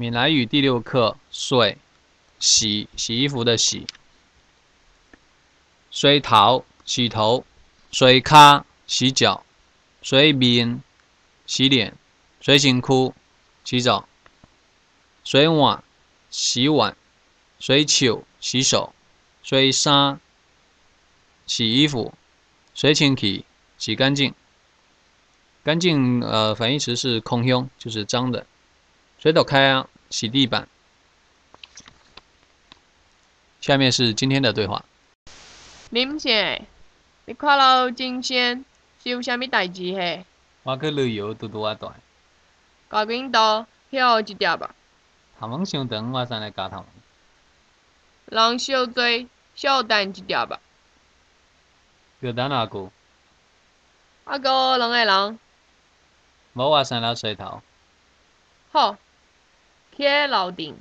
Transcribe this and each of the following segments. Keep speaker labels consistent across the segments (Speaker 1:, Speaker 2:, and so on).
Speaker 1: 闽南语第六课水，洗洗衣服的洗。水头洗头，水卡洗脚，水面洗脸，水辛苦洗澡，水碗洗碗，水球洗手，水衫洗衣服，水清洗洗干净。干净呃，反义词是空胸，就是脏的。水斗开啊，洗地板。下面是今天的对话。
Speaker 2: 林姐，你看到今天是有啥物代志嘿？
Speaker 1: 我去旅游，拄拄啊大。
Speaker 2: 高筋道晓一条吧？
Speaker 1: 头毛伤长，我先来加头毛。
Speaker 2: 人小多，少等一条吧？
Speaker 1: 要等偌久？
Speaker 2: 啊个两个人。
Speaker 1: 无我先来洗头。
Speaker 2: 好，贴楼顶。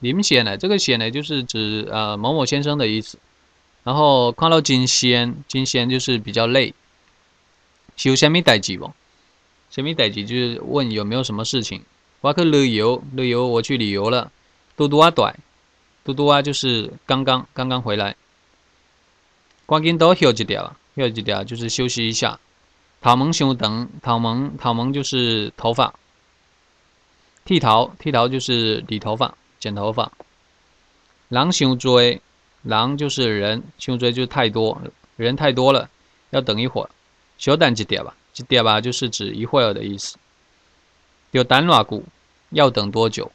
Speaker 1: 林先呢？这个先呢，就是指呃某某先生的意思。然后看到金仙，金仙就是比较累。有虾米代志不？虾米代志就是问有没有什么事情。我去旅游，旅游我去旅游了。嘟嘟啊短，嘟嘟啊就是刚刚刚刚回来。赶紧多休一点，休一点就是休息一下。头毛伤长，头毛头毛就是头发。剃头，剃头就是理头发、剪头发。狼熊追，狼就是人，熊追就是太多，人太多了，要等一会儿。小等一点吧，一点吧就是指一会儿的意思。有等偌久，要等多久？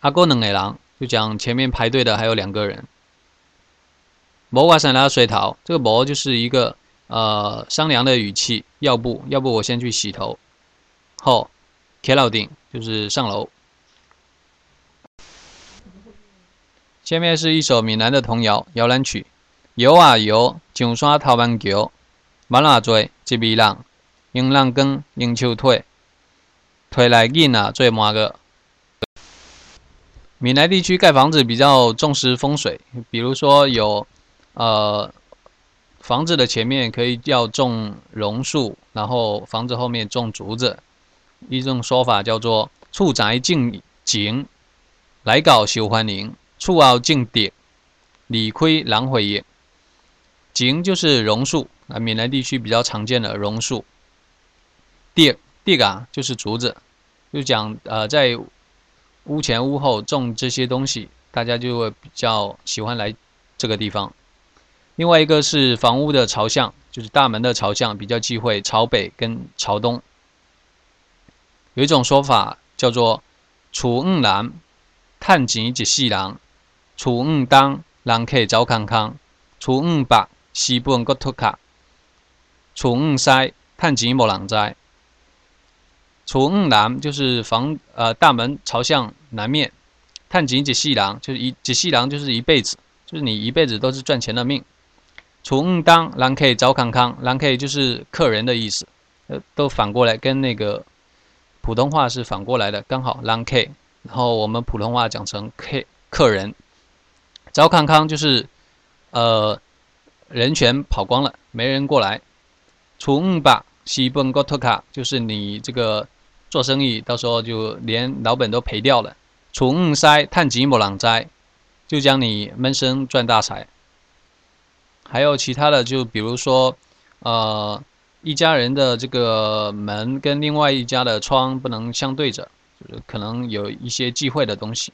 Speaker 1: 阿哥两个人，就讲前面排队的还有两个人。无我先来水头，这个无就是一个呃商量的语气，要不要不我先去洗头，后。开楼顶就是上楼。下面是一首闽南的童谣摇篮曲：摇啊摇，上山头万桥，万啊多一米人，用人光，用手推，推来囡啊做满个。闽南地区盖房子比较重视风水，比如说有呃房子的前面可以要种榕树，然后房子后面种竹子。一种说法叫做“厝宅进景，来搞受欢迎；厝后进蝶，理亏狼回也。”景就是榕树啊，闽南地区比较常见的榕树。蝶蝶啊，就是竹子，就讲呃，在屋前屋后种这些东西，大家就会比较喜欢来这个地方。另外一个是房屋的朝向，就是大门的朝向比较忌讳朝北跟朝东。有一种说法叫做“厝五南，趁钱一世人；厝五东，人客早康康；厝五北，西本国脱卡；厝五西，趁钱无人知。厝五南就是房呃大门朝向南面，趁钱一世郎就是一一世郎就是一辈子，就是你一辈子都是赚钱的命。厝五东，人客早康康，人客就是客人的意思，呃，都反过来跟那个。普通话是反过来的，刚好 lang k，然后我们普通话讲成 k 客人。赵康康就是，呃，人全跑光了，没人过来。楚五把西本国托卡就是你这个做生意到时候就连老本都赔掉了。楚五塞探吉莫朗灾，就将你闷声赚大财。还有其他的，就比如说，呃。一家人的这个门跟另外一家的窗不能相对着，就是可能有一些忌讳的东西。